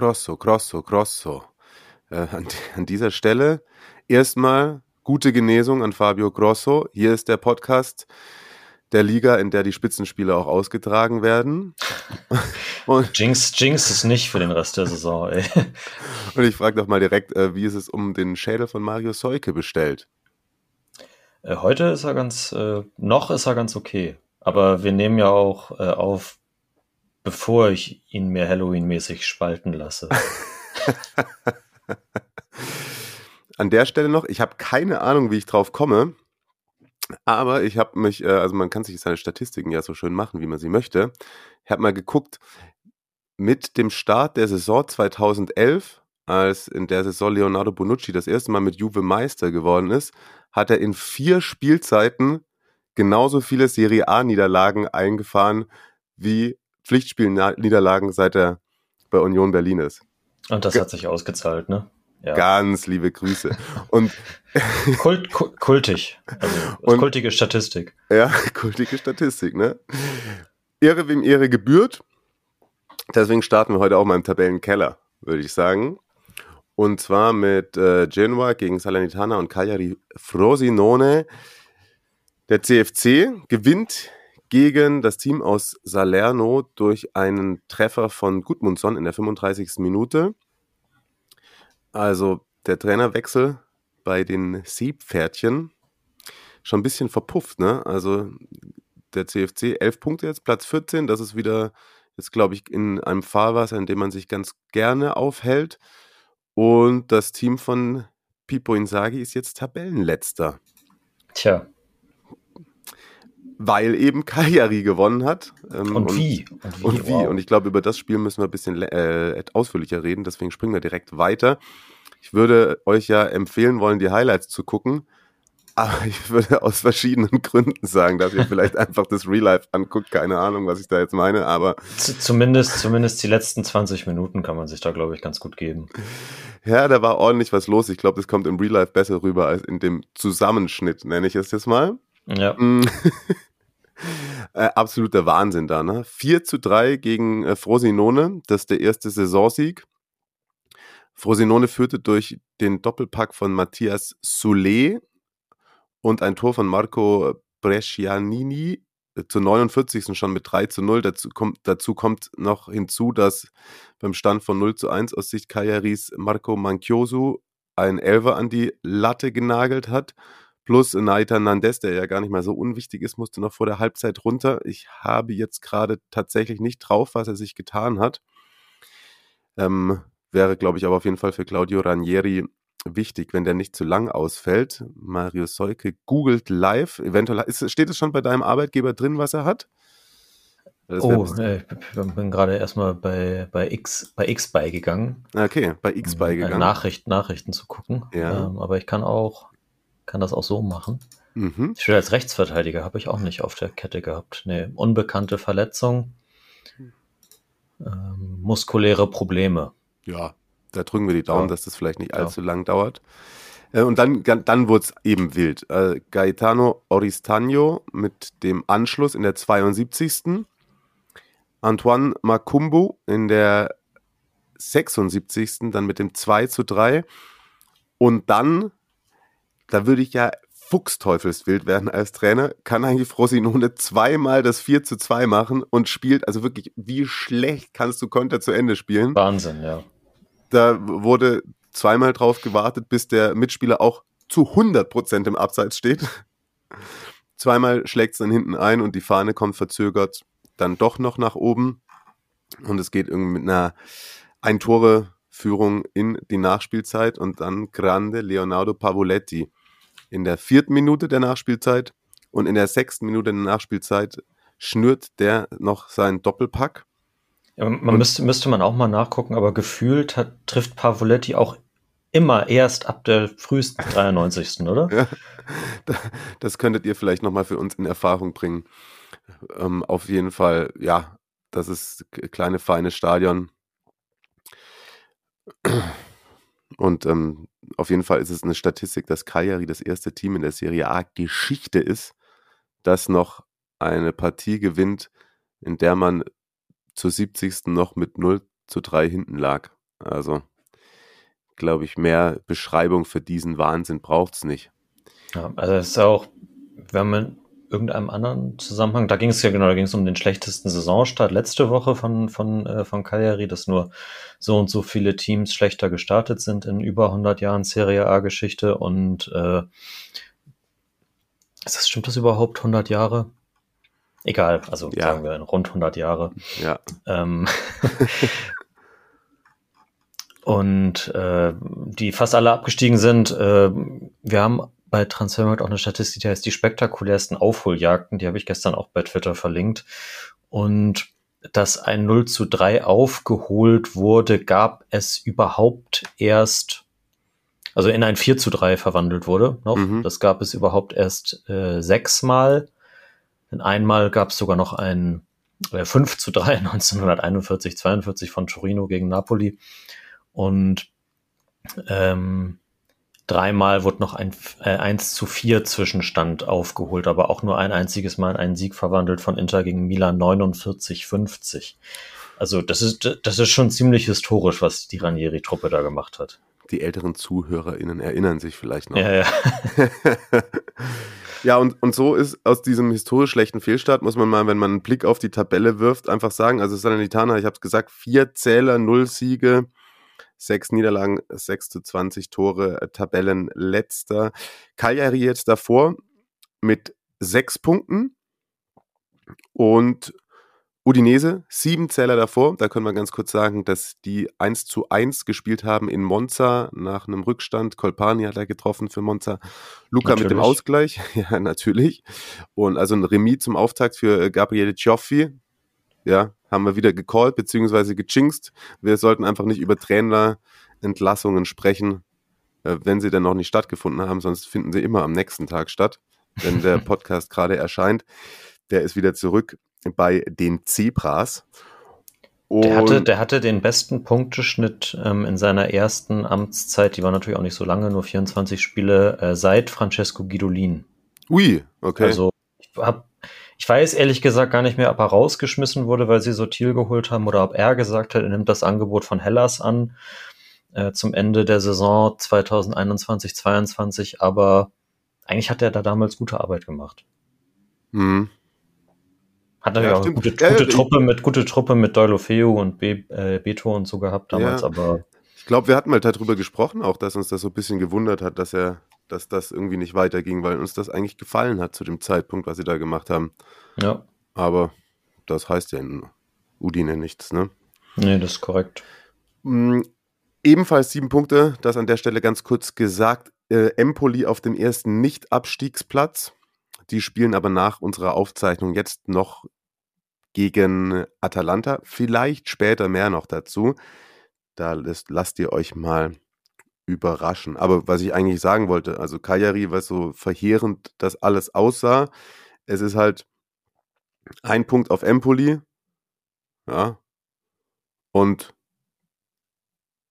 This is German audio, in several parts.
Grosso, grosso, grosso. Äh, an, an dieser Stelle erstmal gute Genesung an Fabio Grosso. Hier ist der Podcast der Liga, in der die Spitzenspiele auch ausgetragen werden. Und, Jinx, Jinx ist nicht für den Rest der Saison, ey. Und ich frage doch mal direkt, äh, wie ist es um den Schädel von Mario Seuke bestellt? Äh, heute ist er ganz, äh, noch ist er ganz okay. Aber wir nehmen ja auch auf, bevor ich ihn mir Halloween-mäßig spalten lasse. An der Stelle noch, ich habe keine Ahnung, wie ich drauf komme. Aber ich habe mich, äh, also man kann sich seine Statistiken ja so schön machen, wie man sie möchte. Ich habe mal geguckt, mit dem Start der Saison 2011, als in der Saison Leonardo Bonucci das erste Mal mit Juve Meister geworden ist, hat er in vier Spielzeiten genauso viele Serie A-Niederlagen eingefahren wie Pflichtspielniederlagen, seit er bei Union Berlin ist. Und das hat sich ausgezahlt, ne? Ja. Ganz liebe Grüße. Und Kult, kultig. Also und, kultige Statistik. Ja, kultige Statistik, ne? Ehre wem Ehre gebührt. Deswegen starten wir heute auch mal im Tabellenkeller, würde ich sagen. Und zwar mit äh, Genoa gegen Salernitana und Cagliari Frosinone. Der CFC gewinnt gegen das Team aus Salerno durch einen Treffer von Gudmundsson in der 35. Minute. Also der Trainerwechsel bei den Seepferdchen schon ein bisschen verpufft, ne? Also der CFC 11 Punkte jetzt, Platz 14, das ist wieder jetzt glaube ich in einem Fahrwasser, in dem man sich ganz gerne aufhält und das Team von Pipo Inzaghi ist jetzt Tabellenletzter. Tja. Weil eben Cagliari gewonnen hat. Ähm, und, und, wie? Und wie? Und, wie. Wow. und ich glaube, über das Spiel müssen wir ein bisschen äh, ausführlicher reden, deswegen springen wir direkt weiter. Ich würde euch ja empfehlen wollen, die Highlights zu gucken. Aber ich würde aus verschiedenen Gründen sagen, dass ihr vielleicht einfach das Real Life anguckt. Keine Ahnung, was ich da jetzt meine, aber. Zumindest, zumindest die letzten 20 Minuten kann man sich da, glaube ich, ganz gut geben. Ja, da war ordentlich was los. Ich glaube, das kommt im Real Life besser rüber als in dem Zusammenschnitt, nenne ich es jetzt mal. Ja. Äh, absoluter Wahnsinn da, ne? 4 zu 3 gegen äh, Frosinone. Das ist der erste Saisonsieg. Frosinone führte durch den Doppelpack von Matthias Soulet und ein Tor von Marco Brescianini äh, zur 49. schon mit 3 zu 0. Dazu kommt, dazu kommt noch hinzu, dass beim Stand von 0 zu 1 aus Sicht Kajaris Marco Manchiosu ein Elfer an die Latte genagelt hat. Plus Naita Nandes, der ja gar nicht mal so unwichtig ist, musste noch vor der Halbzeit runter. Ich habe jetzt gerade tatsächlich nicht drauf, was er sich getan hat. Ähm, wäre, glaube ich, aber auf jeden Fall für Claudio Ranieri wichtig, wenn der nicht zu lang ausfällt. Mario Seuke googelt live. Eventuell ist, steht es schon bei deinem Arbeitgeber drin, was er hat? oh, äh, ich bin gerade erstmal bei, bei X bei X beigegangen. Okay, bei X beigegangen. Nachricht, Nachrichten zu gucken. Ja. Ähm, aber ich kann auch, kann das auch so machen. Mhm. Ich als Rechtsverteidiger habe ich auch nicht auf der Kette gehabt. Nee, unbekannte Verletzung, ähm, muskuläre Probleme. Ja, da drücken wir die Daumen, ja. dass das vielleicht nicht allzu ja. lang dauert. Äh, und dann, dann wurde es eben wild. Äh, Gaetano Oristano mit dem Anschluss in der 72. Antoine Makumbu in der 76. dann mit dem 2 zu 3. Und dann, da würde ich ja fuchsteufelswild werden als Trainer, kann eigentlich Frosinone zweimal das 4 zu 2 machen und spielt, also wirklich, wie schlecht kannst du Konter zu Ende spielen? Wahnsinn, ja. Da wurde zweimal drauf gewartet, bis der Mitspieler auch zu 100% im Abseits steht. Zweimal schlägt es dann hinten ein und die Fahne kommt verzögert dann doch noch nach oben. Und es geht irgendwie mit einer Ein-Tore-Führung in die Nachspielzeit und dann Grande Leonardo Pavoletti in der vierten Minute der Nachspielzeit und in der sechsten Minute der Nachspielzeit schnürt der noch seinen Doppelpack Ja, man müsste, müsste man auch mal nachgucken, aber gefühlt hat, trifft Pavoletti auch immer erst ab der frühesten 93. oder? Ja, das könntet ihr vielleicht nochmal für uns in Erfahrung bringen. Ähm, auf jeden Fall, ja, das ist kleine, feine Stadion. Und ähm, auf jeden Fall ist es eine Statistik, dass Cagliari das erste Team in der Serie A Geschichte ist, das noch eine Partie gewinnt, in der man zur 70. noch mit 0 zu 3 hinten lag. Also, glaube ich, mehr Beschreibung für diesen Wahnsinn braucht es nicht. Ja, also es ist auch, wenn man irgendeinem anderen Zusammenhang, da ging es ja genau, da ging es um den schlechtesten Saisonstart letzte Woche von, von, äh, von Cagliari, dass nur so und so viele Teams schlechter gestartet sind in über 100 Jahren Serie A-Geschichte und äh, ist das, stimmt das überhaupt 100 Jahre? Egal, also ja. sagen wir rund 100 Jahre. Ja. Ähm, und äh, die fast alle abgestiegen sind. Äh, wir haben bei Transfermarkt auch eine Statistik, die heißt die spektakulärsten Aufholjagden. Die habe ich gestern auch bei Twitter verlinkt. Und dass ein 0 zu 3 aufgeholt wurde, gab es überhaupt erst, also in ein 4 zu 3 verwandelt wurde noch. Mhm. Das gab es überhaupt erst äh, sechsmal. Denn einmal gab es sogar noch ein äh, 5 zu 3 1941, 42 von Torino gegen Napoli. Und ähm, Dreimal wurde noch ein äh, 1 zu 4 Zwischenstand aufgeholt, aber auch nur ein einziges Mal in einen Sieg verwandelt von Inter gegen Milan 49-50. Also das ist, das ist schon ziemlich historisch, was die Ranieri-Truppe da gemacht hat. Die älteren ZuhörerInnen erinnern sich vielleicht noch. Ja, ja. ja, und, und so ist aus diesem historisch schlechten Fehlstart, muss man mal, wenn man einen Blick auf die Tabelle wirft, einfach sagen, also Salernitana, ich habe es gesagt, vier Zähler, null Siege, sechs Niederlagen, 6 zu 20 Tore, äh, Tabellenletzter. Cagliari jetzt davor mit sechs Punkten und Udinese, sieben Zähler davor. Da können wir ganz kurz sagen, dass die 1 zu 1 gespielt haben in Monza nach einem Rückstand. Colpani hat er getroffen für Monza. Luca natürlich. mit dem Ausgleich. Ja, natürlich. Und also ein Remis zum Auftakt für äh, Gabriele Cioffi. Ja, haben wir wieder gecallt bzw. gejinxt. Wir sollten einfach nicht über Trainerentlassungen sprechen, äh, wenn sie denn noch nicht stattgefunden haben, sonst finden sie immer am nächsten Tag statt, wenn der Podcast gerade erscheint. Der ist wieder zurück bei den Zebras. Der hatte, der hatte den besten Punkteschnitt ähm, in seiner ersten Amtszeit, die war natürlich auch nicht so lange, nur 24 Spiele, äh, seit Francesco Guidolin. Ui, okay. Also ich habe ich weiß ehrlich gesagt gar nicht mehr, ob er rausgeschmissen wurde, weil sie so Thiel geholt haben oder ob er gesagt hat, er nimmt das Angebot von Hellas an äh, zum Ende der Saison 2021-22, aber eigentlich hat er da damals gute Arbeit gemacht. Mhm. Hat er ja, auch gute, gute ja, Truppe mit gute Truppe mit Deulofeu und Be, äh, Beto und so gehabt damals, ja. aber ich glaube, wir hatten mal darüber gesprochen, auch dass uns das so ein bisschen gewundert hat, dass er dass das irgendwie nicht weiterging, weil uns das eigentlich gefallen hat zu dem Zeitpunkt, was sie da gemacht haben. Ja. Aber das heißt ja in Udine nichts, ne? Nee, das ist korrekt. Mhm, ebenfalls sieben Punkte, das an der Stelle ganz kurz gesagt. Äh, Empoli auf dem ersten Nicht-Abstiegsplatz. Die spielen aber nach unserer Aufzeichnung jetzt noch gegen Atalanta. Vielleicht später mehr noch dazu. Da lasst, lasst ihr euch mal überraschen. Aber was ich eigentlich sagen wollte, also Kajari, was so verheerend das alles aussah, es ist halt ein Punkt auf Empoli, ja, und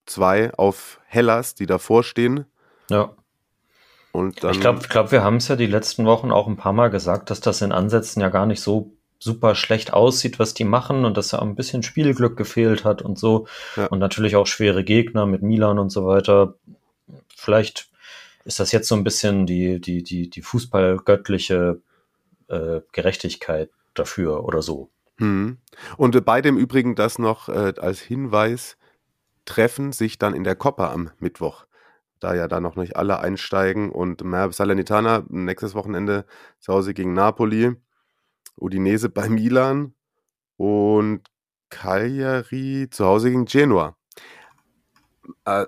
zwei auf Hellas, die davor stehen. Ja. Und dann, ich glaube, ich glaub, wir haben es ja die letzten Wochen auch ein paar Mal gesagt, dass das in Ansätzen ja gar nicht so super schlecht aussieht, was die machen und dass da ein bisschen Spielglück gefehlt hat und so. Ja. Und natürlich auch schwere Gegner mit Milan und so weiter. Vielleicht ist das jetzt so ein bisschen die, die, die, die Fußballgöttliche äh, Gerechtigkeit dafür oder so. Hm. Und bei dem Übrigen das noch äh, als Hinweis, treffen sich dann in der Coppa am Mittwoch. Da ja da noch nicht alle einsteigen und Salernitana nächstes Wochenende zu Hause gegen Napoli. Udinese bei Milan und Cagliari zu Hause gegen Genua. Äh,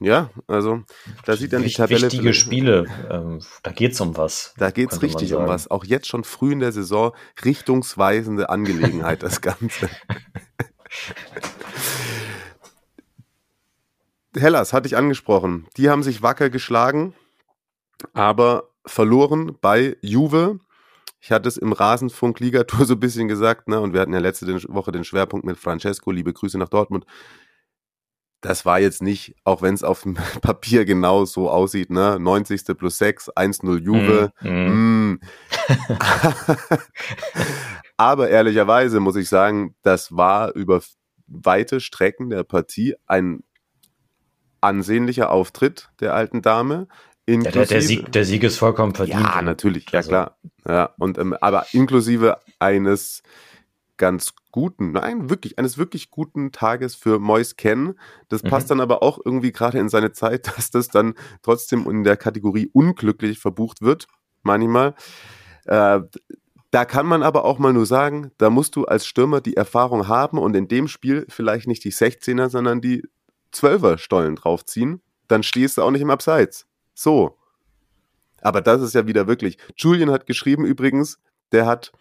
ja, also da sieht dann die Tabelle. Wichtige Spiele, ähm, da es um was. Da geht es richtig um was. Auch jetzt schon früh in der Saison richtungsweisende Angelegenheit, das Ganze. Hellas hatte ich angesprochen. Die haben sich wacker geschlagen, aber verloren bei Juve. Ich hatte es im Rasenfunk-Ligatur so ein bisschen gesagt, ne? Und wir hatten ja letzte Woche den Schwerpunkt mit Francesco. Liebe Grüße nach Dortmund. Das war jetzt nicht, auch wenn es auf dem Papier genau so aussieht, ne? 90. plus 6, 1-0 Juve. Mm, mm. Aber ehrlicherweise muss ich sagen, das war über weite Strecken der Partie ein ansehnlicher Auftritt der alten Dame. Ja, der, der, Sieg, der Sieg ist vollkommen verdient. Ja, natürlich, ja also. klar. Ja, und, ähm, aber inklusive eines ganz guten, nein, wirklich, eines wirklich guten Tages für Mois Ken. Das mhm. passt dann aber auch irgendwie gerade in seine Zeit, dass das dann trotzdem in der Kategorie unglücklich verbucht wird, manchmal. Äh, da kann man aber auch mal nur sagen, da musst du als Stürmer die Erfahrung haben und in dem Spiel vielleicht nicht die 16er, sondern die 12er Stollen draufziehen. Dann stehst du auch nicht im Abseits. So. Aber das ist ja wieder wirklich. Julian hat geschrieben übrigens, der hat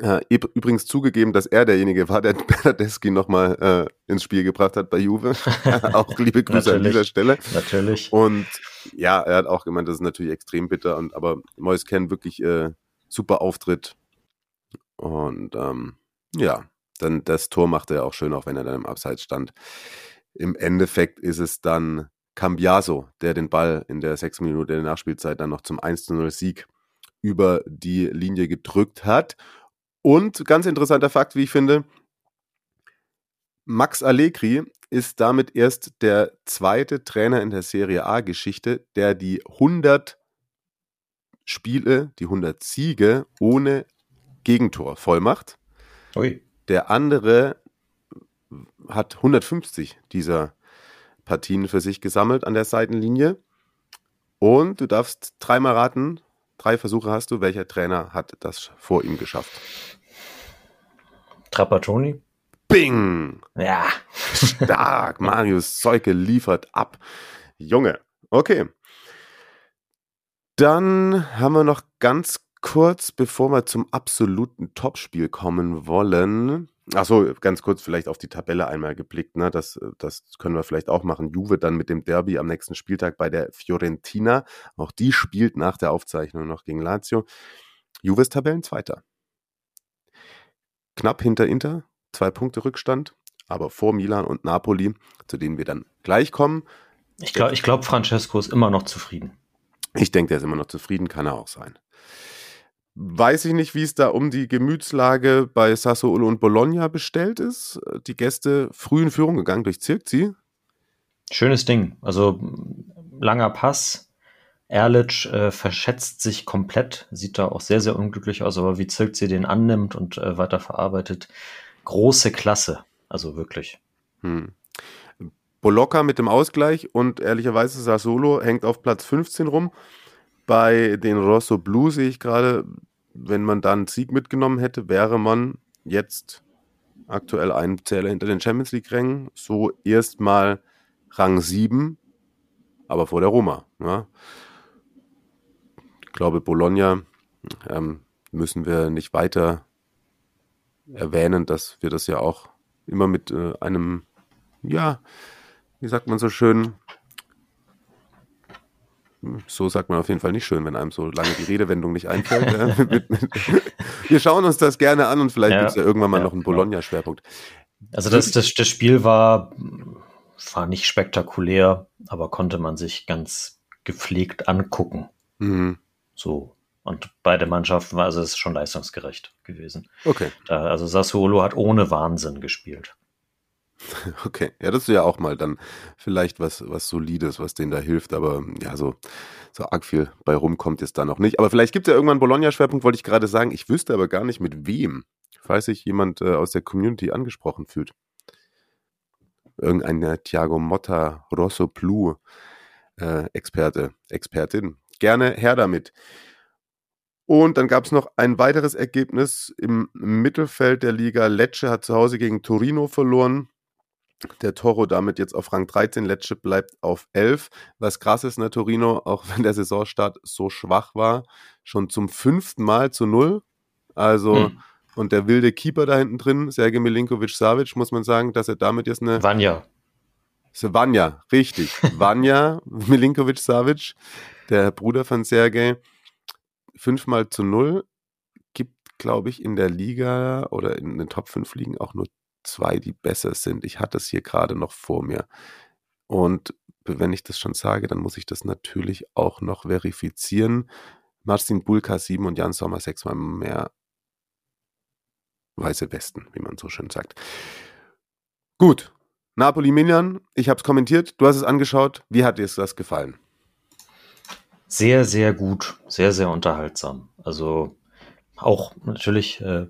äh, übrigens zugegeben, dass er derjenige war, der Bernadeschi nochmal äh, ins Spiel gebracht hat bei Juve. auch liebe Grüße an dieser Stelle. Natürlich. Und ja, er hat auch gemeint, das ist natürlich extrem bitter. Und, aber Mois Ken wirklich äh, super Auftritt. Und ähm, ja, dann das Tor macht er auch schön, auch wenn er dann im Abseits stand. Im Endeffekt ist es dann Cambiaso, der den Ball in der sechs Minute der Nachspielzeit dann noch zum 1-0 Sieg über die Linie gedrückt hat. Und ganz interessanter Fakt, wie ich finde, Max Allegri ist damit erst der zweite Trainer in der Serie A-Geschichte, der die 100 Spiele, die 100 Siege ohne Gegentor voll macht. Ui. Der andere hat 150 dieser Partien für sich gesammelt an der Seitenlinie. Und du darfst dreimal raten, drei Versuche hast du, welcher Trainer hat das vor ihm geschafft? Trapattoni? Bing! Ja. Stark. Marius Zeuke liefert ab. Junge. Okay. Dann haben wir noch ganz kurz, bevor wir zum absoluten Topspiel kommen wollen, Achso, ganz kurz vielleicht auf die Tabelle einmal geblickt. Ne? Das, das können wir vielleicht auch machen. Juve dann mit dem Derby am nächsten Spieltag bei der Fiorentina. Auch die spielt nach der Aufzeichnung noch gegen Lazio. Juve ist Tabellenzweiter. Knapp hinter Inter, zwei Punkte Rückstand, aber vor Milan und Napoli, zu denen wir dann gleich kommen. Ich glaube, ich glaub, Francesco ist immer noch zufrieden. Ich denke, der ist immer noch zufrieden, kann er auch sein weiß ich nicht, wie es da um die Gemütslage bei Sassuolo und Bologna bestellt ist. Die Gäste früh in Führung gegangen durch Zirkzi. Schönes Ding. Also langer Pass. Erlic äh, verschätzt sich komplett, sieht da auch sehr, sehr unglücklich aus, aber wie Zirkzi den annimmt und äh, weiter verarbeitet, große Klasse. Also wirklich. Hm. Bolocca mit dem Ausgleich und ehrlicherweise Sassuolo hängt auf Platz 15 rum. Bei den Rosso Blue sehe ich gerade, wenn man da einen Sieg mitgenommen hätte, wäre man jetzt aktuell ein Zähler hinter den Champions League-Rängen, so erstmal Rang 7, aber vor der Roma. Ja. Ich glaube, Bologna ähm, müssen wir nicht weiter erwähnen, dass wir das ja auch immer mit äh, einem, ja, wie sagt man so schön, so sagt man auf jeden Fall nicht schön, wenn einem so lange die Redewendung nicht einfällt. wir schauen uns das gerne an und vielleicht ja, gibt es ja irgendwann mal ja, noch einen genau. Bologna-Schwerpunkt. Also das, das, das Spiel war, war nicht spektakulär, aber konnte man sich ganz gepflegt angucken. Mhm. So. Und beide Mannschaften war also es schon leistungsgerecht gewesen. Okay. Da, also Sassuolo hat ohne Wahnsinn gespielt. Okay, ja, das ist ja auch mal dann vielleicht was, was Solides, was denen da hilft, aber ja, so, so arg viel bei rumkommt jetzt da noch nicht. Aber vielleicht gibt es ja irgendwann einen Bologna-Schwerpunkt, wollte ich gerade sagen. Ich wüsste aber gar nicht mit wem, falls sich jemand äh, aus der Community angesprochen fühlt. Irgendein Thiago Motta, Rosso Plu, äh, Experte, Expertin. Gerne her damit. Und dann gab es noch ein weiteres Ergebnis im Mittelfeld der Liga. Lecce hat zu Hause gegen Torino verloren. Der Toro damit jetzt auf Rang 13, Lecce bleibt auf 11. Was krass ist, ne, Torino, auch wenn der Saisonstart so schwach war, schon zum fünften Mal zu null. Also hm. Und der wilde Keeper da hinten drin, Sergej Milinkovic-Savic, muss man sagen, dass er damit jetzt eine... Vanya. Vanya, richtig. Vanya Milinkovic-Savic, der Bruder von Sergej, fünfmal zu null, gibt, glaube ich, in der Liga oder in den Top 5 Ligen auch nur zwei, die besser sind. Ich hatte es hier gerade noch vor mir. Und wenn ich das schon sage, dann muss ich das natürlich auch noch verifizieren. Marcin Bulka 7 und Jan Sommer sechsmal mehr weiße Westen, wie man so schön sagt. Gut, Napoli Minion, ich habe es kommentiert, du hast es angeschaut. Wie hat dir das gefallen? Sehr, sehr gut, sehr, sehr unterhaltsam. Also auch natürlich äh,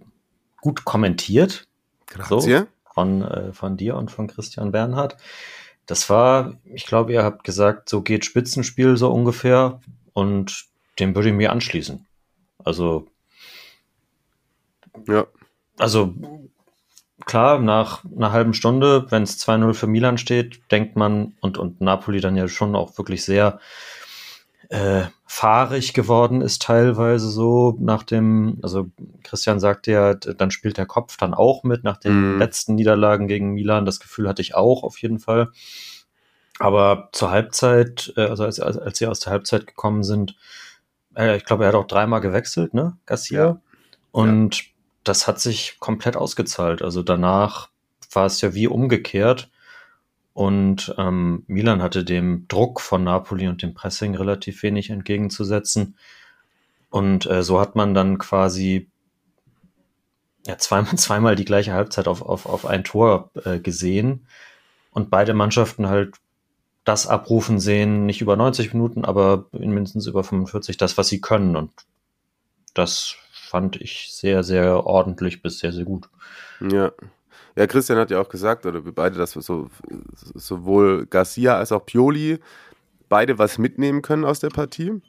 gut kommentiert. Grazie. So, von, äh, von dir und von Christian Bernhard. Das war, ich glaube, ihr habt gesagt, so geht Spitzenspiel so ungefähr und dem würde ich mir anschließen. Also, ja. Also, klar, nach einer halben Stunde, wenn es 2-0 für Milan steht, denkt man, und, und Napoli dann ja schon auch wirklich sehr äh, fahrig geworden ist teilweise so nach dem, also Christian sagte ja, dann spielt der Kopf dann auch mit nach den mm. letzten Niederlagen gegen Milan. Das Gefühl hatte ich auch auf jeden Fall. Aber zur Halbzeit, äh, also als, als sie aus der Halbzeit gekommen sind, äh, ich glaube, er hat auch dreimal gewechselt, ne, Garcia. Ja. Und ja. das hat sich komplett ausgezahlt. Also danach war es ja wie umgekehrt. Und ähm, Milan hatte dem Druck von Napoli und dem Pressing relativ wenig entgegenzusetzen. Und äh, so hat man dann quasi ja, zweimal, zweimal die gleiche Halbzeit auf, auf, auf ein Tor äh, gesehen. Und beide Mannschaften halt das abrufen sehen, nicht über 90 Minuten, aber in mindestens über 45, das, was sie können. Und das fand ich sehr, sehr ordentlich bis sehr, sehr gut. Ja, ja, Christian hat ja auch gesagt, oder wir beide, dass wir so, sowohl Garcia als auch Pioli beide was mitnehmen können aus der Partie.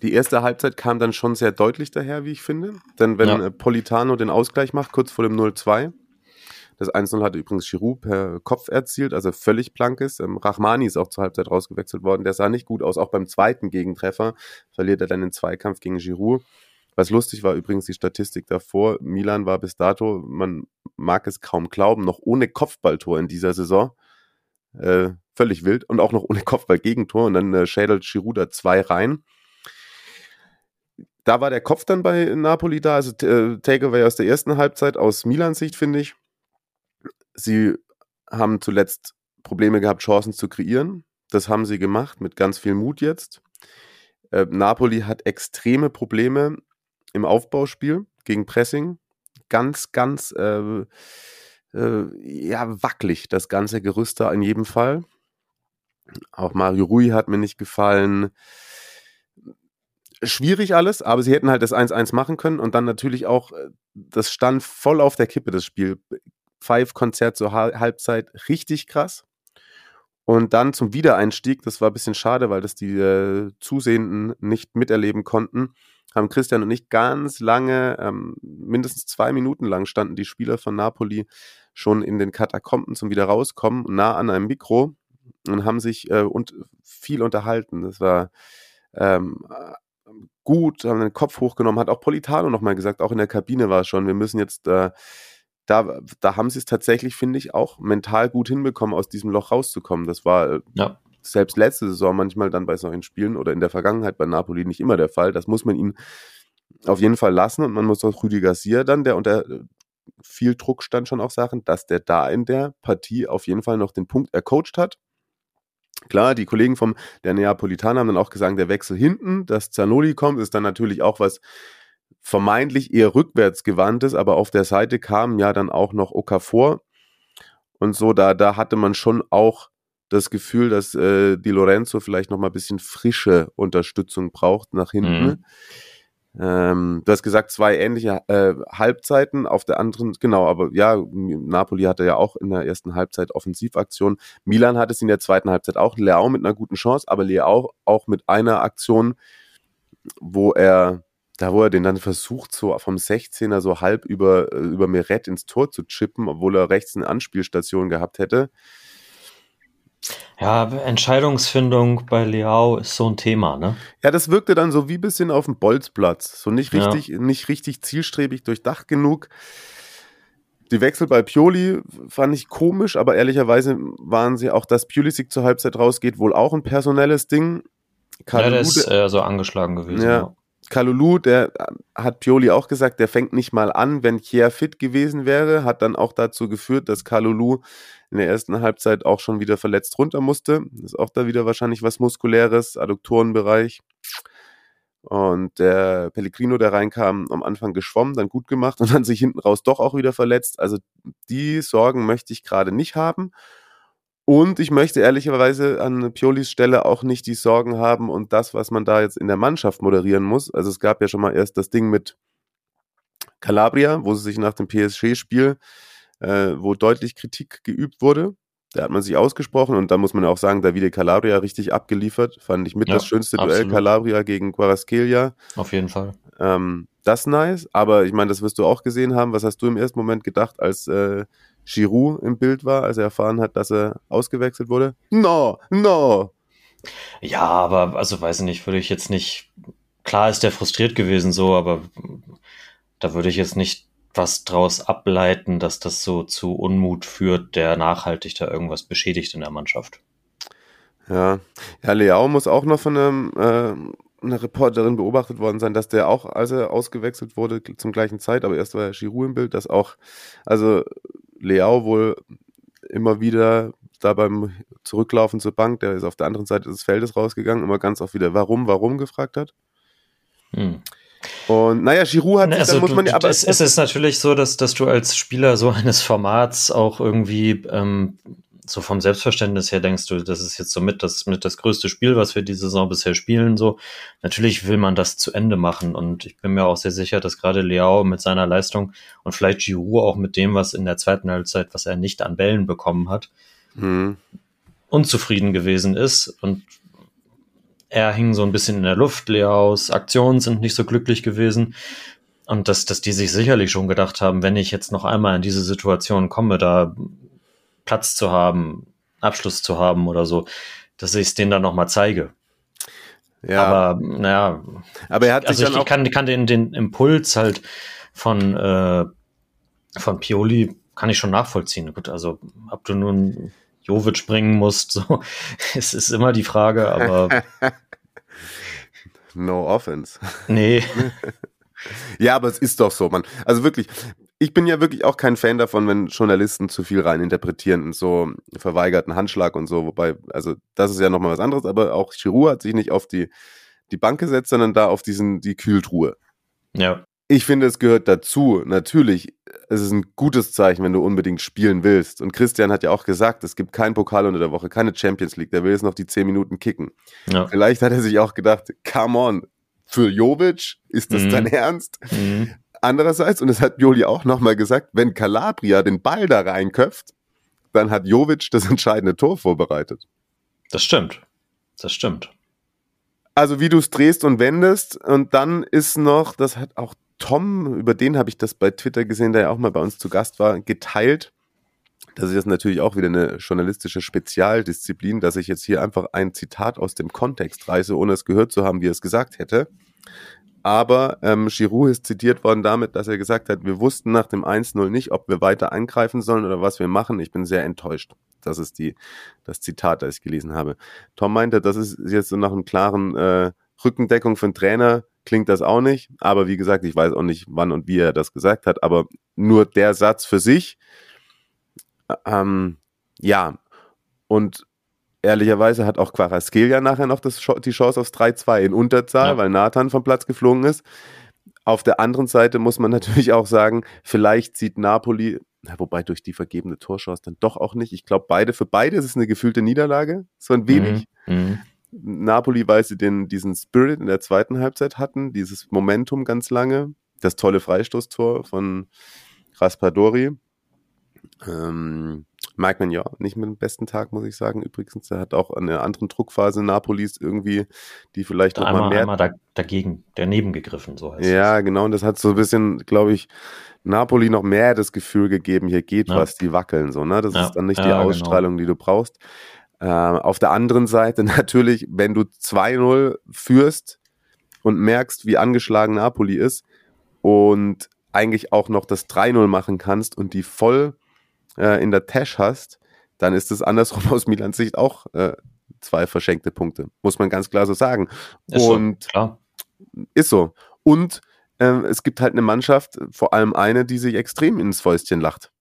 Die erste Halbzeit kam dann schon sehr deutlich daher, wie ich finde. Denn wenn ja. Politano den Ausgleich macht, kurz vor dem 0-2, das 1-0 hat übrigens Giroud per Kopf erzielt, also völlig blank ist. Ähm, Rachmani ist auch zur Halbzeit rausgewechselt worden. Der sah nicht gut aus. Auch beim zweiten Gegentreffer verliert er dann den Zweikampf gegen Giroud. Was lustig war übrigens die Statistik davor. Milan war bis dato, man mag es kaum glauben, noch ohne Kopfballtor in dieser Saison. Äh, völlig wild und auch noch ohne Kopfballgegentor und dann äh, schädelt Giroud da zwei rein. Da war der Kopf dann bei Napoli da, also äh, Takeaway aus der ersten Halbzeit aus Milans Sicht, finde ich. Sie haben zuletzt Probleme gehabt, Chancen zu kreieren. Das haben sie gemacht mit ganz viel Mut jetzt. Äh, Napoli hat extreme Probleme im Aufbauspiel gegen Pressing. Ganz, ganz äh, äh, ja, wackelig, das ganze Gerüst da in jedem Fall. Auch Mario Rui hat mir nicht gefallen. Schwierig alles, aber sie hätten halt das 1-1 machen können und dann natürlich auch, äh, das stand voll auf der Kippe, das Spiel. Five-Konzert zur Halbzeit, richtig krass. Und dann zum Wiedereinstieg, das war ein bisschen schade, weil das die äh, Zusehenden nicht miterleben konnten haben Christian und ich ganz lange, ähm, mindestens zwei Minuten lang standen die Spieler von Napoli schon in den Katakomben zum wieder rauskommen, nah an einem Mikro und haben sich äh, und viel unterhalten. Das war ähm, gut, haben den Kopf hochgenommen, hat auch Politano nochmal gesagt, auch in der Kabine war es schon, wir müssen jetzt, äh, da, da haben sie es tatsächlich, finde ich, auch mental gut hinbekommen, aus diesem Loch rauszukommen. Das war äh, ja selbst letzte Saison manchmal dann bei solchen Spielen oder in der Vergangenheit bei Napoli nicht immer der Fall. Das muss man ihnen auf jeden Fall lassen und man muss auch Rüdi Garcia dann, der unter viel Druck stand, schon auch sagen, dass der da in der Partie auf jeden Fall noch den Punkt ercoacht hat. Klar, die Kollegen vom der Neapolitaner haben dann auch gesagt, der Wechsel hinten, dass Zanoli kommt, ist dann natürlich auch was vermeintlich eher rückwärts gewandtes, aber auf der Seite kam ja dann auch noch Okafor und so, da, da hatte man schon auch das Gefühl, dass äh, Di Lorenzo vielleicht noch mal ein bisschen frische Unterstützung braucht nach hinten. Mhm. Ähm, du hast gesagt, zwei ähnliche äh, Halbzeiten. Auf der anderen, genau, aber ja, Napoli hatte ja auch in der ersten Halbzeit Offensivaktion. Milan hat es in der zweiten Halbzeit auch. Leao mit einer guten Chance, aber Leao auch mit einer Aktion, wo er, da wo er den dann versucht, so vom 16er so halb über, äh, über Meret ins Tor zu chippen, obwohl er rechts eine Anspielstation gehabt hätte Ja, Entscheidungsfindung bei Leao ist so ein Thema, ne? Ja, das wirkte dann so wie ein bisschen auf dem Bolzplatz. So nicht richtig, ja. nicht richtig zielstrebig durchdacht genug. Die Wechsel bei Pioli fand ich komisch, aber ehrlicherweise waren sie auch, dass Pulisic zur Halbzeit rausgeht, wohl auch ein personelles Ding. Kalulu, ja, der ist äh, so angeschlagen gewesen. Ja. ja. Kalulu, der hat Pioli auch gesagt, der fängt nicht mal an, wenn Kier fit gewesen wäre, hat dann auch dazu geführt, dass Kalulu in der ersten Halbzeit auch schon wieder verletzt runter musste. Das ist auch da wieder wahrscheinlich was Muskuläres, Adduktorenbereich. Und der Pellegrino, der reinkam, am Anfang geschwommen, dann gut gemacht und dann sich hinten raus doch auch wieder verletzt. Also die Sorgen möchte ich gerade nicht haben. Und ich möchte ehrlicherweise an Piolis Stelle auch nicht die Sorgen haben und das, was man da jetzt in der Mannschaft moderieren muss. Also es gab ja schon mal erst das Ding mit Calabria, wo sie sich nach dem PSG-Spiel, äh, wo deutlich Kritik geübt wurde. Da hat man sich ausgesprochen und da muss man auch sagen, Davide Calabria richtig abgeliefert. Fand ich mit ja, das schönste absolut. Duell Calabria gegen Quaraskelia. Auf jeden Fall. Ähm, das nice, aber ich meine, das wirst du auch gesehen haben. Was hast du im ersten Moment gedacht, als äh, Giroud im Bild war, als er erfahren hat, dass er ausgewechselt wurde? No, no. Ja, aber also weiß ich nicht, würde ich jetzt nicht. Klar ist der frustriert gewesen so, aber da würde ich jetzt nicht was draus ableiten, dass das so zu Unmut führt, der nachhaltig da irgendwas beschädigt in der Mannschaft. Ja, ja, Leao muss auch noch von einem, äh, einer Reporterin beobachtet worden sein, dass der auch, als er ausgewechselt wurde, zum gleichen Zeit, aber erst war ja Giroud im Bild, dass auch, also Leao wohl immer wieder da beim Zurücklaufen zur Bank, der ist auf der anderen Seite des Feldes rausgegangen, immer ganz oft wieder warum, warum gefragt hat. Hm. Und naja, Giroud hat, also, dann muss man ja, aber es, es ist natürlich so, dass, dass du als Spieler so eines Formats auch irgendwie ähm, so vom Selbstverständnis her denkst du, das ist jetzt so mit das, mit das größte Spiel, was wir die Saison bisher spielen, so. Natürlich will man das zu Ende machen und ich bin mir auch sehr sicher, dass gerade Leao mit seiner Leistung und vielleicht Giroud auch mit dem, was in der zweiten Halbzeit, was er nicht an Bällen bekommen hat, mhm. unzufrieden gewesen ist und er hing so ein bisschen in der Luft, Leaos Aktionen sind nicht so glücklich gewesen. Und dass, dass die sich sicherlich schon gedacht haben, wenn ich jetzt noch einmal in diese Situation komme, da Platz zu haben, Abschluss zu haben oder so, dass ich es denen dann nochmal zeige. Ja. Aber naja. Aber er hat also ich, ich kann, kann den, den Impuls halt von, äh, von Pioli kann ich schon nachvollziehen. Gut, also ob du nun Jovic bringen musst, so, es ist immer die Frage, aber. no offense. Nee. ja, aber es ist doch so, man. Also wirklich, ich bin ja wirklich auch kein Fan davon, wenn Journalisten zu viel reininterpretieren und so verweigerten Handschlag und so, wobei, also das ist ja nochmal was anderes, aber auch Giroud hat sich nicht auf die, die Bank gesetzt, sondern da auf diesen, die Kühltruhe. Ja. Ich finde, es gehört dazu. Natürlich, es ist ein gutes Zeichen, wenn du unbedingt spielen willst. Und Christian hat ja auch gesagt, es gibt keinen Pokal unter der Woche, keine Champions League. Der will jetzt noch die 10 Minuten kicken. Ja. Vielleicht hat er sich auch gedacht, come on, für Jovic, ist das mhm. dein Ernst? Mhm. Andererseits, und das hat Joli auch nochmal gesagt, wenn Calabria den Ball da reinköpft, dann hat Jovic das entscheidende Tor vorbereitet. Das stimmt. Das stimmt. Also wie du es drehst und wendest und dann ist noch, das hat auch Tom, über den habe ich das bei Twitter gesehen, der ja auch mal bei uns zu Gast war, geteilt. Das ist jetzt natürlich auch wieder eine journalistische Spezialdisziplin, dass ich jetzt hier einfach ein Zitat aus dem Kontext reiße, ohne es gehört zu haben, wie er es gesagt hätte. Aber ähm, Giroud ist zitiert worden damit, dass er gesagt hat, wir wussten nach dem 1-0 nicht, ob wir weiter eingreifen sollen oder was wir machen. Ich bin sehr enttäuscht. Das ist die, das Zitat, das ich gelesen habe. Tom meinte, das ist jetzt so nach einem klaren äh, Rückendeckung für einen Trainer klingt das auch nicht. Aber wie gesagt, ich weiß auch nicht, wann und wie er das gesagt hat. Aber nur der Satz für sich, ähm, ja. Und ehrlicherweise hat auch Quaraskelia nachher noch das, die Chance aufs 3-2 in Unterzahl, ja. weil Nathan vom Platz geflogen ist. Auf der anderen Seite muss man natürlich auch sagen, vielleicht sieht Napoli, wobei durch die vergebene Torchance dann doch auch nicht. Ich glaube, beide, für beide ist es eine gefühlte Niederlage, so ein wenig. Mhm. Mhm. Napoli, weil sie den, diesen Spirit in der zweiten Halbzeit hatten, dieses Momentum ganz lange, das tolle Freistoßtor von Raspadori. Ähm, Mike Magnon, nicht mit dem besten Tag, muss ich sagen. Übrigens, er hat auch an der anderen Druckphase Napolis irgendwie, die vielleicht noch einmal, mal mehr. Einmal da, dagegen, daneben gegriffen, so heißt Ja, es. genau. Und das hat so ein bisschen, glaube ich, Napoli noch mehr das Gefühl gegeben, hier geht ja. was, die wackeln so. Ne? Das ja. ist dann nicht die genau. Ausstrahlung, genau. die du brauchst. Äh, auf der anderen Seite natürlich, wenn du 2-0 führst und merkst, wie angeschlagen Napoli ist und eigentlich auch noch das 3-0 machen kannst und die voll äh, in der Tasche hast, dann ist es andersrum aus Milans Sicht auch äh, zwei verschenkte Punkte. Muss man ganz klar so sagen. Ist und so, klar. ist so. Und äh, es gibt halt eine Mannschaft, vor allem eine, die sich extrem ins Fäustchen lacht.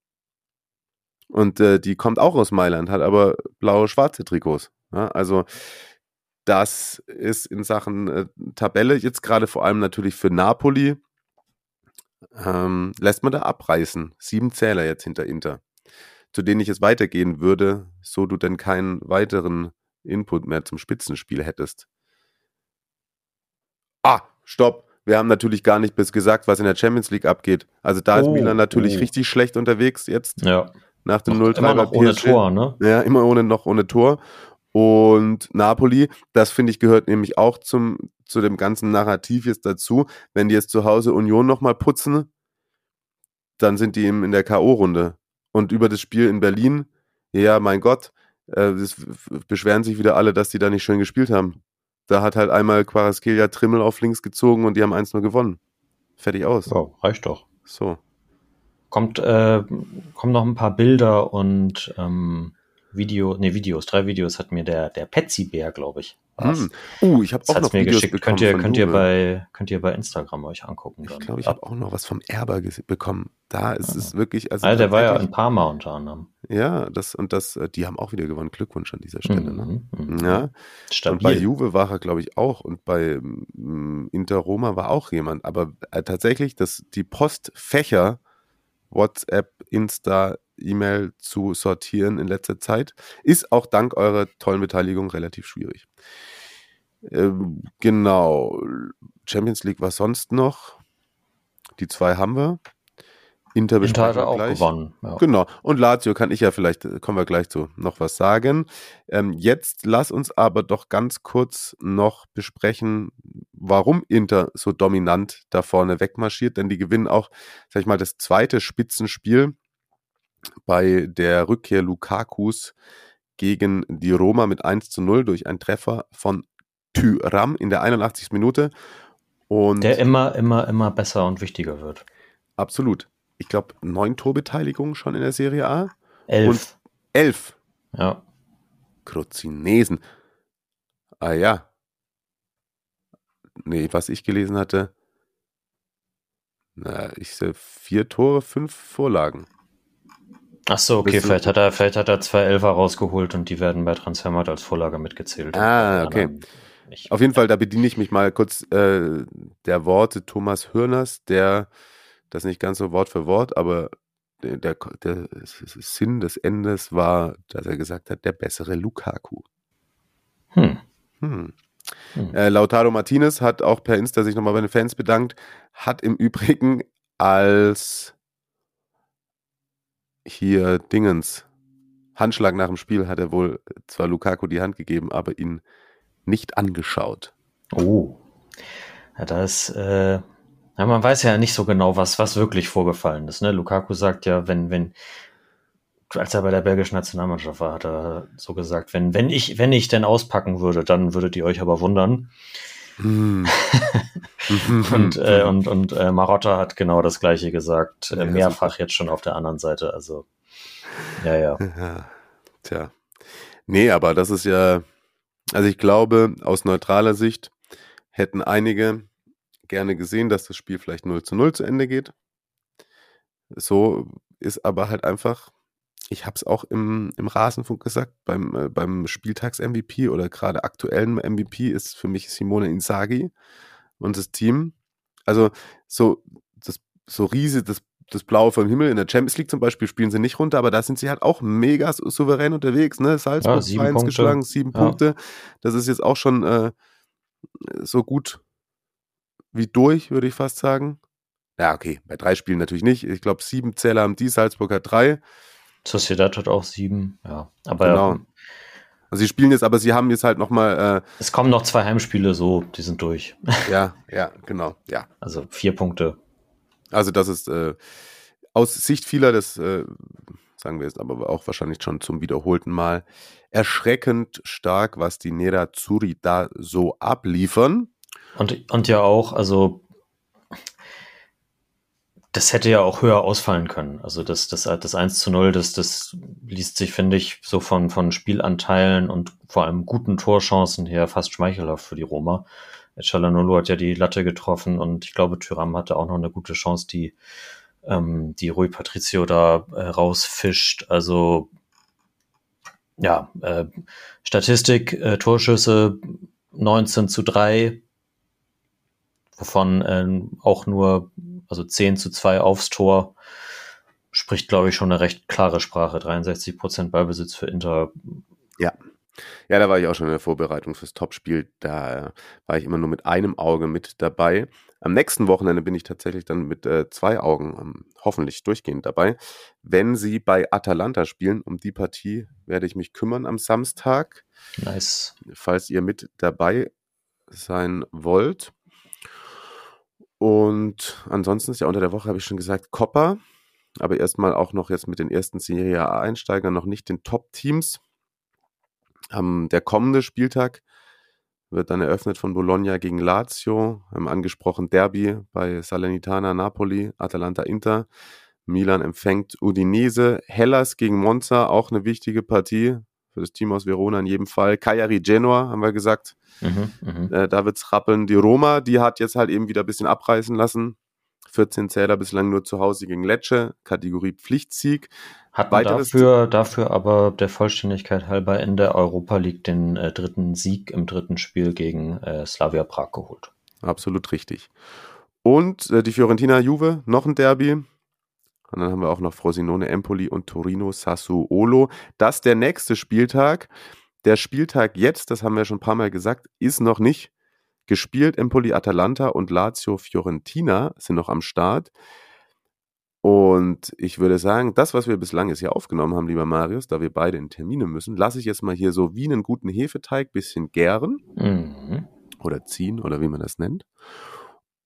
Und äh, die kommt auch aus Mailand, hat aber blaue-schwarze Trikots. Ja, also das ist in Sachen äh, Tabelle jetzt gerade vor allem natürlich für Napoli. Ähm, lässt man da abreißen. Sieben Zähler jetzt hinter Inter, zu denen ich es weitergehen würde, so du denn keinen weiteren Input mehr zum Spitzenspiel hättest. Ah, stopp. Wir haben natürlich gar nicht bis gesagt, was in der Champions League abgeht. Also da ist Oh, Milan natürlich oh. richtig schlecht unterwegs jetzt Ja. nach dem Noch 0-3 immer noch ohne. Tor, ne? Ja, immer ohne noch ohne Tor. Und Napoli, das finde ich, gehört nämlich auch zum, zu dem ganzen Narrativ jetzt dazu. Wenn die jetzt zu Hause Union nochmal putzen, dann sind die eben in der K.O.-Runde. Und über das Spiel in Berlin, ja, mein Gott, äh, das beschweren sich wieder alle, dass die da nicht schön gespielt haben. Da hat halt einmal Quaraskelia Trimmel auf links gezogen und die haben 1-0 gewonnen. Fertig aus. Ja, reicht doch. So. Kommt, äh, kommen noch ein paar Bilder und ähm, Video, nee, Videos, drei Videos hat mir der, der Petsy-Bär, glaube ich. Hm. Uh, ich habe auch noch mir Videos geschickt. bekommen Könnt ihr, könnt ihr bei, könnt ihr bei Instagram euch angucken. Ich dann. glaube, ich Ja. habe auch noch was vom Erber bekommen. Da ist es wirklich, also Ah, der war ja in Parma unter anderem. ja, das und das, äh, die haben auch wieder gewonnen. Glückwunsch an dieser Stelle. Ne? Mhm, mhm. Ja, und bei. Juve war er, glaube ich, auch und bei mm, Inter Roma war auch jemand. Aber äh, tatsächlich, dass die Postfächer WhatsApp, Insta, E-Mail zu sortieren in letzter Zeit, ist auch dank eurer tollen Beteiligung relativ schwierig. Ähm, genau. Champions League war sonst noch. Die zwei haben wir. Inter Inter hat auch gleich. gewonnen. Ja. Genau. Und Lazio kann ich ja vielleicht, kommen wir gleich zu, noch was sagen. Ähm, jetzt lass uns aber doch ganz kurz noch besprechen, warum Inter so dominant da vorne wegmarschiert, denn die gewinnen auch, sag ich mal, das zweite Spitzenspiel bei der Rückkehr Lukakus gegen die Roma mit 1 zu 0 durch einen Treffer von Tyram in der 81. Minute. Und Der immer, immer, immer besser und wichtiger wird. absolut. Ich glaube, neun Torbeteiligungen schon in der Serie A. Elf. Elf. ja. Krozinesen. Ah ja. Nee, was ich gelesen hatte. Na, ich sehe vier Tore, fünf Vorlagen. Ach so, okay, vielleicht hat er, vielleicht hat er zwei Elfer rausgeholt und die werden bei Transfermarkt als Vorlage mitgezählt. Ah, Und okay. Nicht. Auf jeden Fall, da bediene ich mich mal kurz äh, der Worte Thomas Hürners, der das nicht ganz so Wort für Wort, aber der, der, der Sinn des Endes war, dass er gesagt hat, der bessere Lukaku. Hm. Hm. Hm. Äh, Lautaro Martinez hat auch per Insta sich nochmal bei den Fans bedankt, hat im Übrigen als hier Dingens Handschlag nach dem Spiel hat er wohl zwar Lukaku die Hand gegeben, aber ihn nicht angeschaut. Oh. Ja, da ist, äh, ja, man weiß ja nicht so genau, was, was wirklich vorgefallen ist. Ne? Lukaku sagt ja, wenn, wenn, als er bei der belgischen Nationalmannschaft war, hat er so gesagt, wenn, wenn ich, wenn ich denn auspacken würde, dann würdet ihr euch aber wundern. Hm. Und, äh, und, und äh, Marotta hat genau das gleiche gesagt, äh, mehrfach jetzt schon auf der anderen Seite. Also, ja, ja. Ja, tja. Nee, aber das ist ja, also ich glaube, aus neutraler Sicht hätten einige gerne gesehen, dass das Spiel vielleicht 0 zu 0 zu Ende geht. So ist aber halt einfach, ich habe es auch im, im Rasenfunk gesagt, beim, äh, beim Spieltags-MVP oder gerade aktuellen MVP ist für mich Simone Inzaghi und das Team. Also so, das, so riesig, das das Blaue vom Himmel. In der Champions League zum Beispiel spielen sie nicht runter, aber da sind sie halt auch mega sou- souverän unterwegs. Ne? Salzburg Ja, sieben 2-1 Punkte. geschlagen, sieben Ja. Punkte. Das ist jetzt auch schon äh, so gut wie durch, würde ich fast sagen. Ja, okay, bei drei Spielen natürlich nicht. Ich glaube, sieben Zähler haben die, Salzburg hat drei. Sociedad hat auch sieben, ja. Aber Genau. Also sie spielen jetzt, aber sie haben jetzt halt nochmal, es kommen noch zwei Heimspiele, so, die sind durch. äh, ja, ja, genau, ja. Also vier Punkte. Also das ist äh, aus Sicht vieler das äh, sagen wir es aber auch wahrscheinlich schon zum wiederholten Mal, erschreckend stark, was die Nerazzurri da so abliefern. Und, und ja auch, also das hätte ja auch höher ausfallen können. Also das, das, das 1 zu 0, das, das liest sich, finde ich, so von, von Spielanteilen und vor allem guten Torchancen her fast schmeichelhaft für die Roma. Chalanolo hat ja die Latte getroffen und ich glaube, Tyram hatte auch noch eine gute Chance, die, ähm, die Rui Patricio da äh, rausfischt. Also ja, äh, Statistik, äh, Torschüsse 19 zu 3, wovon äh, auch nur, also 10 zu 2 aufs Tor, spricht, glaube ich, schon eine recht klare Sprache. 63 Prozent Ballbesitz für Inter. Ja. Ja, da war ich auch schon in der Vorbereitung fürs Topspiel. Da war ich immer nur mit einem Auge mit dabei. Am nächsten Wochenende bin ich tatsächlich dann mit äh, zwei Augen ähm, hoffentlich durchgehend dabei. Wenn sie bei Atalanta spielen, um die Partie werde ich mich kümmern am Samstag. Nice. Falls ihr mit dabei sein wollt. Und ansonsten ist ja unter der Woche, habe ich schon gesagt, Coppa. Aber erstmal auch noch jetzt mit den ersten Serie A-Einsteigern, noch nicht den Top-Teams. Ähm, der kommende Spieltag wird dann eröffnet von Bologna gegen Lazio, haben angesprochen Derby bei Salernitana Napoli, Atalanta Inter. Milan empfängt Udinese, Hellas gegen Monza, auch eine wichtige Partie für das Team aus Verona in jedem Fall. Cagliari Genoa, haben wir gesagt. Mhm, mhm. äh, da wird's rappeln. Die Roma, die hat jetzt halt eben wieder ein bisschen abreißen lassen. 14 Zähler bislang nur zu Hause gegen Lecce, Kategorie Pflichtsieg. Hat dafür, dafür aber der Vollständigkeit halber in der Europa League den äh, dritten Sieg im dritten Spiel gegen äh, Slavia Prag geholt. Absolut richtig. Und äh, die Fiorentina Juve, noch ein Derby. Und dann haben wir auch noch Frosinone, Empoli und Torino Sassuolo. Das der nächste Spieltag. Der Spieltag jetzt, das haben wir schon ein paar Mal gesagt, ist noch nicht gespielt. Empoli Atalanta und Lazio Fiorentina sind noch am Start. Und ich würde sagen, das, was wir bislang jetzt hier aufgenommen haben, lieber Marius, da wir beide in Termine müssen, lasse ich jetzt mal hier so wie einen guten Hefeteig bisschen gären mhm. oder ziehen oder wie man das nennt.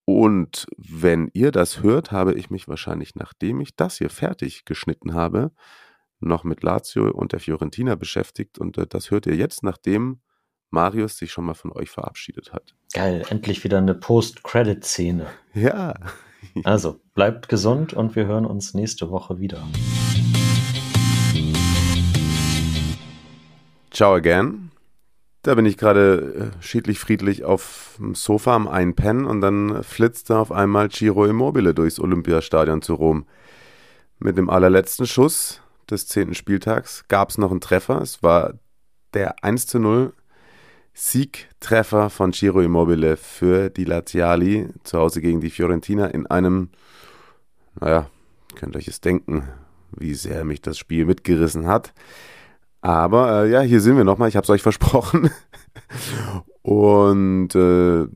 Und wenn ihr das hört, habe ich mich wahrscheinlich, nachdem ich das hier fertig geschnitten habe, noch mit Lazio und der Fiorentina beschäftigt. Und äh, das hört ihr jetzt, nachdem Marius sich schon mal von euch verabschiedet hat. Geil, endlich wieder eine Post-Credit-Szene. Ja. Also, bleibt gesund und wir hören uns nächste Woche wieder. Ciao again. Da bin ich gerade äh, schiedlich friedlich auf dem Sofa am Einpennen und dann flitzte auf einmal Giro Immobile durchs Olympiastadion zu Rom. Mit dem allerletzten Schuss des zehnten Spieltags gab es noch einen Treffer. Es war der 1 zu 0 Siegtreffer von Ciro Immobile für die Laziali zu Hause gegen die Fiorentina in einem, naja, könnt euch es denken, wie sehr mich das Spiel mitgerissen hat. Aber äh, ja, hier sind wir nochmal, ich habe es euch versprochen. Und äh,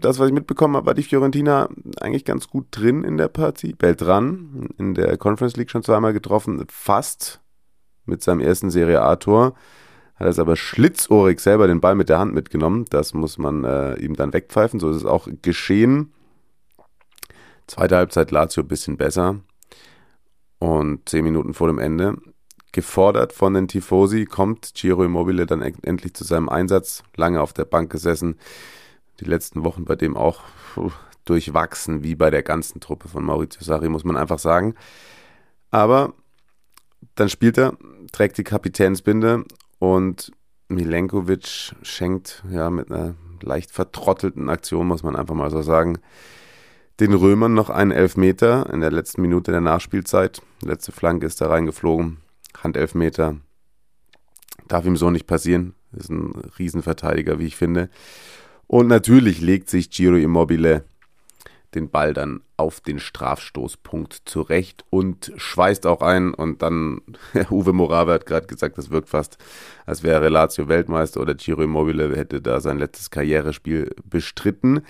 das, was ich mitbekommen habe, war die Fiorentina eigentlich ganz gut drin in der Partie. Beltran in der Conference League schon zweimal getroffen, fast mit seinem ersten Serie A-Tor hat es aber schlitzohrig selber den Ball mit der Hand mitgenommen. Das muss man äh, ihm dann wegpfeifen. So ist es auch geschehen. Zweite Halbzeit Lazio ein bisschen besser. Und zehn Minuten vor dem Ende, gefordert von den Tifosi, kommt Giro Immobile dann endlich zu seinem Einsatz. Lange auf der Bank gesessen. Die letzten Wochen bei dem auch durchwachsen, wie bei der ganzen Truppe von Maurizio Sarri, muss man einfach sagen. Aber dann spielt er, trägt die Kapitänsbinde und Milenkovic schenkt ja mit einer leicht vertrottelten Aktion, muss man einfach mal so sagen, den Römern noch einen Elfmeter in der letzten Minute der Nachspielzeit. Letzte Flanke ist da reingeflogen. Handelfmeter. Darf ihm so nicht passieren. Ist ein Riesenverteidiger, wie ich finde. Und natürlich legt sich Giro Immobile den Ball dann auf den Strafstoßpunkt zurecht und schweißt auch ein. Und dann, Uwe Morave hat gerade gesagt, das wirkt fast, als wäre Lazio Weltmeister oder Giro Immobile hätte da sein letztes Karrierespiel bestritten.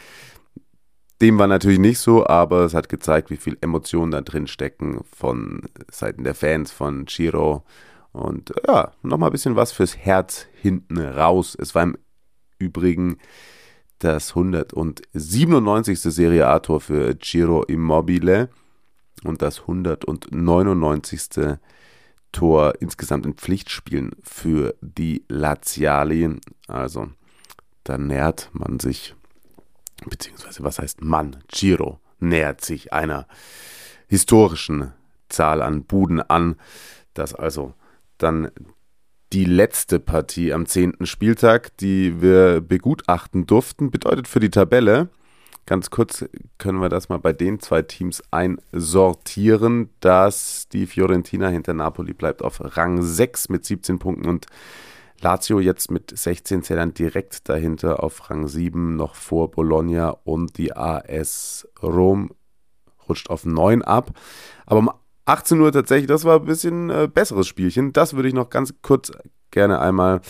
Dem war natürlich nicht so, aber es hat gezeigt, wie viel Emotionen da drin stecken von Seiten der Fans von Giro. Und ja, nochmal ein bisschen was fürs Herz hinten raus. Es war im Übrigen das 197. Serie A-Tor für Giro Immobile und das 199. Tor insgesamt in Pflichtspielen für die Laziali. Also da nähert man sich, beziehungsweise was heißt Mann? Giro nähert sich einer historischen Zahl an Buden an, dass also dann die letzte Partie am zehnten Spieltag, die wir begutachten durften, bedeutet für die Tabelle, ganz kurz können wir das mal bei den zwei Teams einsortieren, dass die Fiorentina hinter Napoli bleibt auf Rang 6 mit 17 Punkten und Lazio jetzt mit 16 Zählern direkt dahinter auf Rang 7, noch vor Bologna und die AS Rom rutscht auf 9 ab. Aber um 18 Uhr tatsächlich, das war ein bisschen äh, besseres Spielchen. Das würde ich noch ganz kurz gerne einmal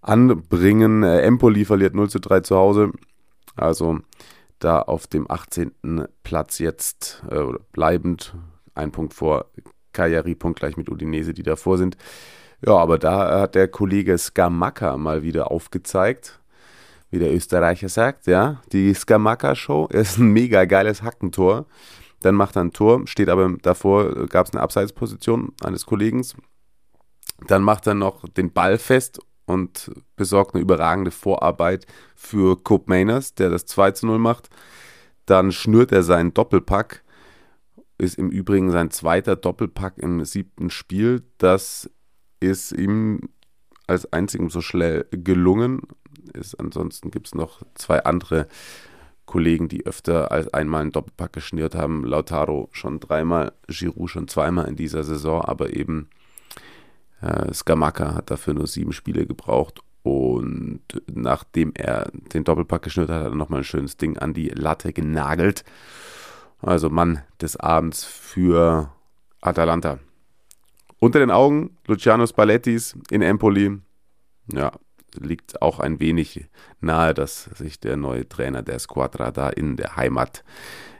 anbringen. Äh, Empoli verliert 0 zu 3 zu Hause. Also da auf dem 18. Platz jetzt äh, bleibend. Ein Punkt vor Cagliari, Punkt gleich mit Udinese, die davor sind. Ja, aber da hat der Kollege Skamaka mal wieder aufgezeigt, wie der Österreicher sagt, ja, die Skamaka-Show ist ein mega geiles Hackentor dann macht er ein Tor, steht aber davor, gab es eine Abseitsposition eines Kollegen. Dann macht er noch den Ball fest und besorgt eine überragende Vorarbeit für Cope Mainers, der das 2 zu 0 macht. Dann schnürt er seinen Doppelpack. Ist im Übrigen sein zweiter Doppelpack im siebten Spiel. Das ist ihm als einzigem so schnell gelungen. Ist, ansonsten gibt es noch zwei andere Kollegen, die öfter als einmal einen Doppelpack geschnürt haben. Lautaro schon dreimal, Giroud schon zweimal in dieser Saison, aber eben äh, Skamaka hat dafür nur sieben Spiele gebraucht. Und nachdem er den Doppelpack geschnürt hat, hat er nochmal ein schönes Ding an die Latte genagelt. Also Mann des Abends für Atalanta. Unter den Augen Luciano Spallettis in Empoli. Ja, liegt auch ein wenig nahe, dass sich der neue Trainer der Squadra da in der Heimat,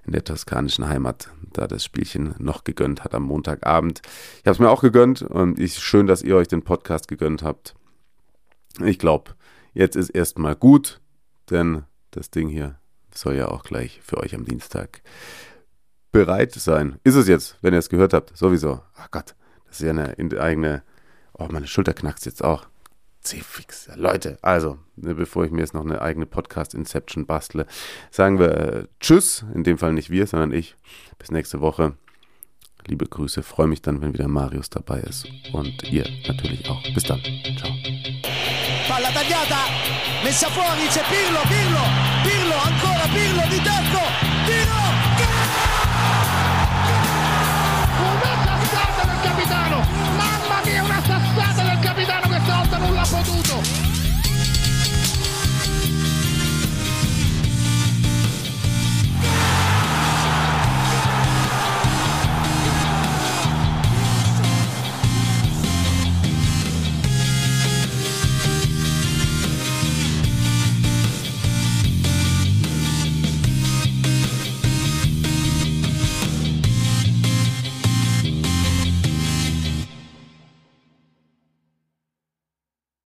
in der toskanischen Heimat, da das Spielchen noch gegönnt hat am Montagabend. Ich habe es mir auch gegönnt und ich, schön, dass ihr euch den Podcast gegönnt habt. Ich glaube, jetzt ist erstmal gut, denn das Ding hier soll ja auch gleich für euch am Dienstag bereit sein. Ist es jetzt, wenn ihr es gehört habt, sowieso. Ach Gott, das ist ja eine eigene. Oh, meine Schulter knackst jetzt auch. C-Fix. Leute, also, ne, bevor ich mir jetzt noch eine eigene Podcast-Inception bastle, sagen wir äh, Tschüss. In dem Fall nicht wir, sondern ich. Bis nächste Woche. Liebe Grüße. Freue mich dann, wenn wieder Marius dabei ist. Und ihr natürlich auch. Bis dann. Ciao. Palla tagliata, messa fuori, c'è Pirlo, Pirlo, Pirlo, ancora Pirlo di tacco, tiro!